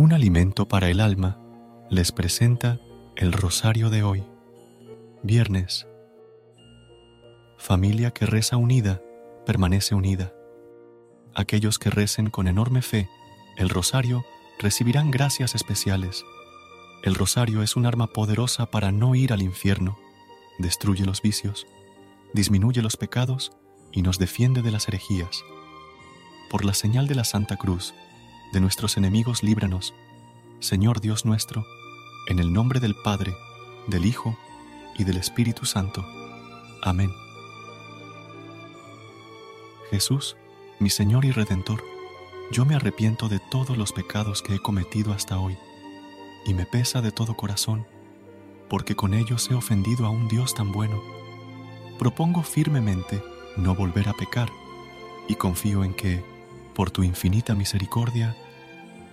Un alimento para el alma les presenta el rosario de hoy. Viernes. Familia que reza unida, permanece unida. Aquellos que recen con enorme fe el rosario recibirán gracias especiales. El rosario es un arma poderosa para no ir al infierno. Destruye los vicios, disminuye los pecados y nos defiende de las herejías. Por la señal de la Santa Cruz, de nuestros enemigos líbranos, Señor Dios nuestro, en el nombre del Padre, del Hijo y del Espíritu Santo. Amén. Jesús, mi Señor y Redentor, yo me arrepiento de todos los pecados que he cometido hasta hoy, y me pesa de todo corazón, porque con ellos he ofendido a un Dios tan bueno. Propongo firmemente no volver a pecar, y confío en que, por tu infinita misericordia,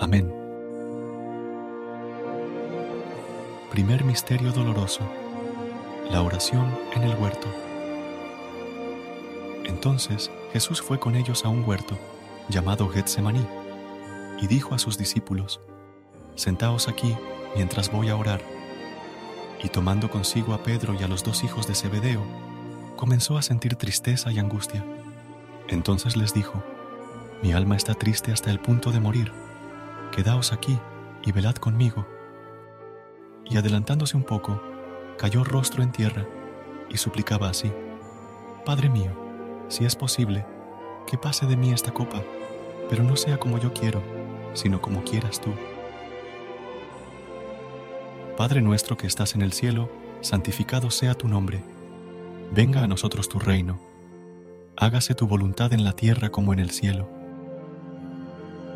Amén. Primer Misterio Doloroso. La oración en el huerto. Entonces Jesús fue con ellos a un huerto, llamado Getsemaní, y dijo a sus discípulos, Sentaos aquí mientras voy a orar. Y tomando consigo a Pedro y a los dos hijos de Zebedeo, comenzó a sentir tristeza y angustia. Entonces les dijo, Mi alma está triste hasta el punto de morir Quedaos aquí y velad conmigo. Y adelantándose un poco, cayó rostro en tierra y suplicaba así, Padre mío, si es posible, que pase de mí esta copa, pero no sea como yo quiero, sino como quieras tú. Padre nuestro que estás en el cielo, santificado sea tu nombre. Venga a nosotros tu reino. Hágase tu voluntad en la tierra como en el cielo.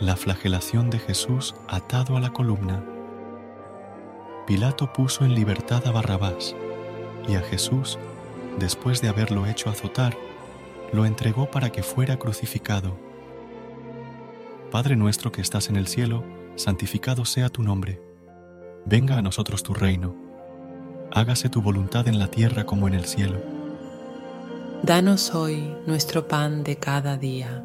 la flagelación de Jesús atado a la columna. Pilato puso en libertad a Barrabás y a Jesús, después de haberlo hecho azotar, lo entregó para que fuera crucificado. Padre nuestro que estás en el cielo, santificado sea tu nombre. Venga a nosotros tu reino. Hágase tu voluntad en la tierra como en el cielo. Danos hoy nuestro pan de cada día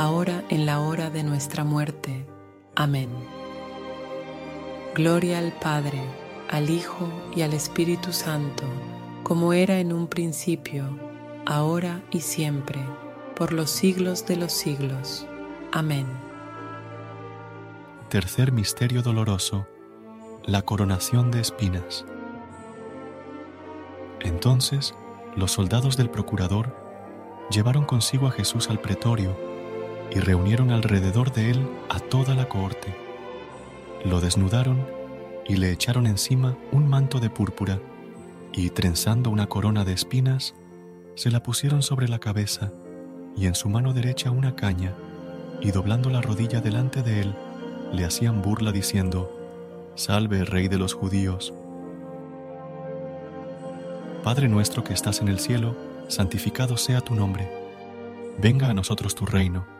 ahora en la hora de nuestra muerte. Amén. Gloria al Padre, al Hijo y al Espíritu Santo, como era en un principio, ahora y siempre, por los siglos de los siglos. Amén. Tercer Misterio Doloroso. La coronación de espinas. Entonces, los soldados del procurador llevaron consigo a Jesús al pretorio y reunieron alrededor de él a toda la cohorte. Lo desnudaron y le echaron encima un manto de púrpura y trenzando una corona de espinas, se la pusieron sobre la cabeza y en su mano derecha una caña y doblando la rodilla delante de él, le hacían burla diciendo, Salve, Rey de los judíos. Padre nuestro que estás en el cielo, santificado sea tu nombre. Venga a nosotros tu reino.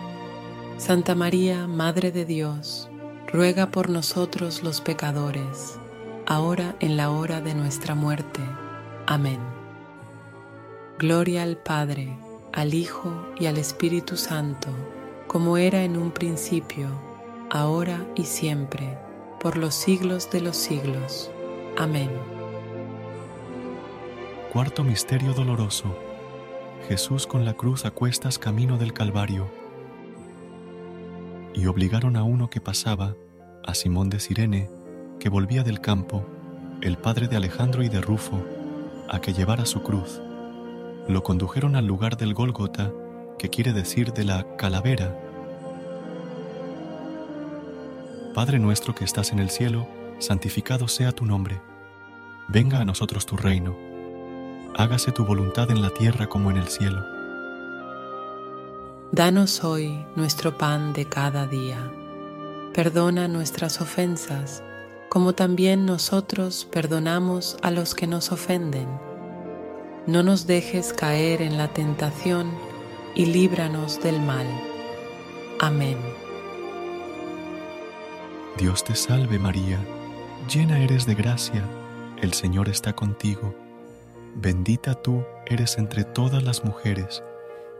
Santa María, Madre de Dios, ruega por nosotros los pecadores, ahora en la hora de nuestra muerte. Amén. Gloria al Padre, al Hijo y al Espíritu Santo, como era en un principio, ahora y siempre, por los siglos de los siglos. Amén. Cuarto Misterio Doloroso. Jesús con la cruz a cuestas camino del Calvario y obligaron a uno que pasaba, a Simón de Sirene, que volvía del campo, el padre de Alejandro y de Rufo, a que llevara su cruz. Lo condujeron al lugar del Gólgota, que quiere decir de la calavera. Padre nuestro que estás en el cielo, santificado sea tu nombre. Venga a nosotros tu reino. Hágase tu voluntad en la tierra como en el cielo. Danos hoy nuestro pan de cada día. Perdona nuestras ofensas, como también nosotros perdonamos a los que nos ofenden. No nos dejes caer en la tentación y líbranos del mal. Amén. Dios te salve María, llena eres de gracia, el Señor está contigo. Bendita tú eres entre todas las mujeres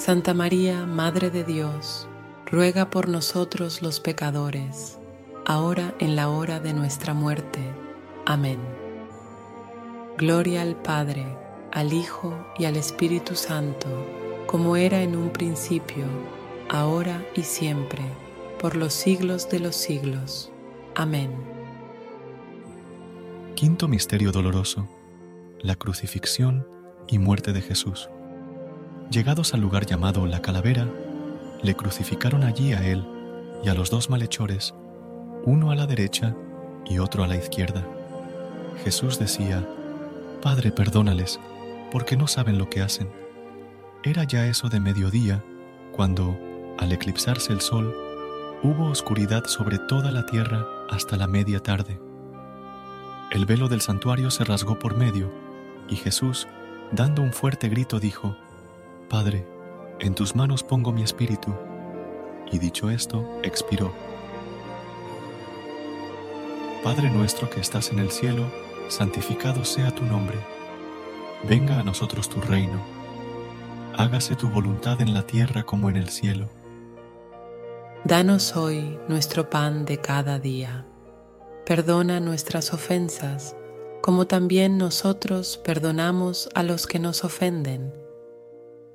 Santa María, Madre de Dios, ruega por nosotros los pecadores, ahora en la hora de nuestra muerte. Amén. Gloria al Padre, al Hijo y al Espíritu Santo, como era en un principio, ahora y siempre, por los siglos de los siglos. Amén. Quinto Misterio Doloroso. La crucifixión y muerte de Jesús. Llegados al lugar llamado La Calavera, le crucificaron allí a él y a los dos malhechores, uno a la derecha y otro a la izquierda. Jesús decía, Padre, perdónales, porque no saben lo que hacen. Era ya eso de mediodía, cuando, al eclipsarse el sol, hubo oscuridad sobre toda la tierra hasta la media tarde. El velo del santuario se rasgó por medio, y Jesús, dando un fuerte grito, dijo, Padre, en tus manos pongo mi espíritu. Y dicho esto, expiró. Padre nuestro que estás en el cielo, santificado sea tu nombre. Venga a nosotros tu reino. Hágase tu voluntad en la tierra como en el cielo. Danos hoy nuestro pan de cada día. Perdona nuestras ofensas, como también nosotros perdonamos a los que nos ofenden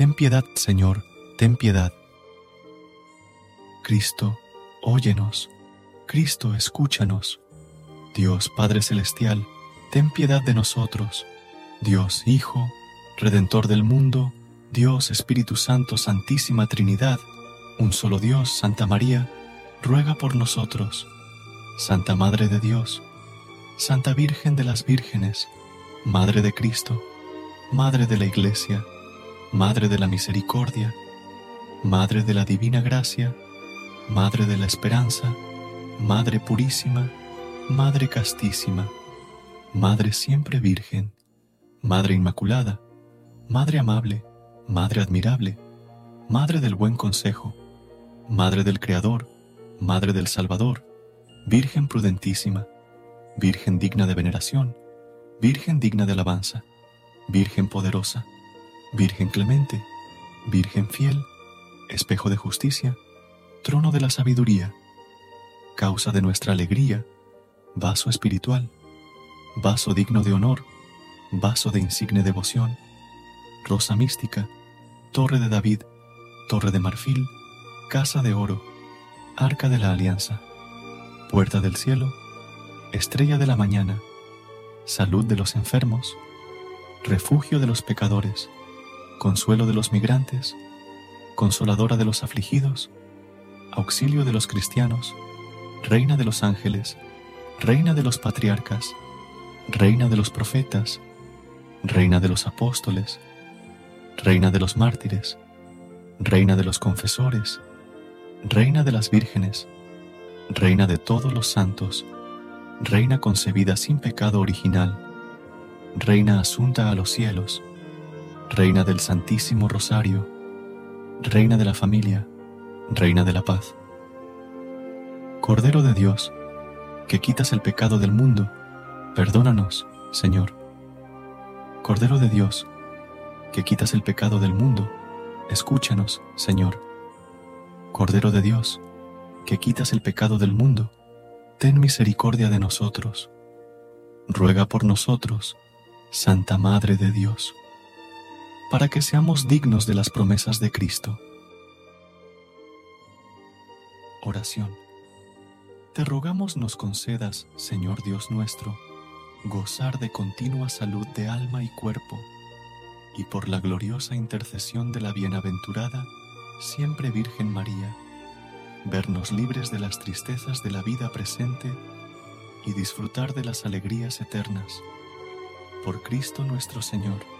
Ten piedad, Señor, ten piedad. Cristo, óyenos. Cristo, escúchanos. Dios Padre Celestial, ten piedad de nosotros. Dios Hijo, Redentor del mundo, Dios Espíritu Santo, Santísima Trinidad, un solo Dios, Santa María, ruega por nosotros. Santa Madre de Dios, Santa Virgen de las Vírgenes, Madre de Cristo, Madre de la Iglesia, Madre de la Misericordia, Madre de la Divina Gracia, Madre de la Esperanza, Madre Purísima, Madre Castísima, Madre Siempre Virgen, Madre Inmaculada, Madre Amable, Madre Admirable, Madre del Buen Consejo, Madre del Creador, Madre del Salvador, Virgen prudentísima, Virgen digna de veneración, Virgen digna de alabanza, Virgen poderosa, Virgen clemente, Virgen fiel, espejo de justicia, trono de la sabiduría, causa de nuestra alegría, vaso espiritual, vaso digno de honor, vaso de insigne devoción, rosa mística, torre de David, torre de marfil, casa de oro, arca de la alianza, puerta del cielo, estrella de la mañana, salud de los enfermos, refugio de los pecadores, consuelo de los migrantes, consoladora de los afligidos, auxilio de los cristianos, reina de los ángeles, reina de los patriarcas, reina de los profetas, reina de los apóstoles, reina de los mártires, reina de los confesores, reina de las vírgenes, reina de todos los santos, reina concebida sin pecado original, reina asunta a los cielos, reina del Santísimo Rosario, reina de la familia, reina de la paz. Cordero de Dios, que quitas el pecado del mundo, perdónanos, Señor. Cordero de Dios, que quitas el pecado del mundo, escúchanos, Señor. Cordero de Dios, que quitas el pecado del mundo, ten misericordia de nosotros. Ruega por nosotros, Santa Madre de Dios, para que seamos dignos de las promesas de Cristo. Oración. Te rogamos nos concedas, Señor Dios nuestro, gozar de continua salud de alma y cuerpo, y por la gloriosa intercesión de la bienaventurada, siempre Virgen María, vernos libres de las tristezas de la vida presente y disfrutar de las alegrías eternas. Por Cristo nuestro Señor.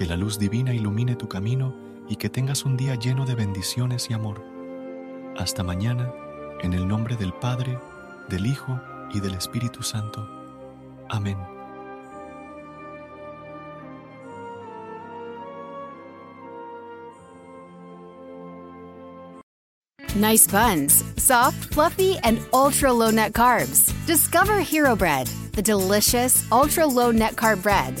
Que la luz divina ilumine tu camino y que tengas un día lleno de bendiciones y amor. Hasta mañana, en el nombre del Padre, del Hijo y del Espíritu Santo. Amén. Nice buns, soft, fluffy, and ultra low net carbs. Discover Hero Bread, the delicious ultra low net carb bread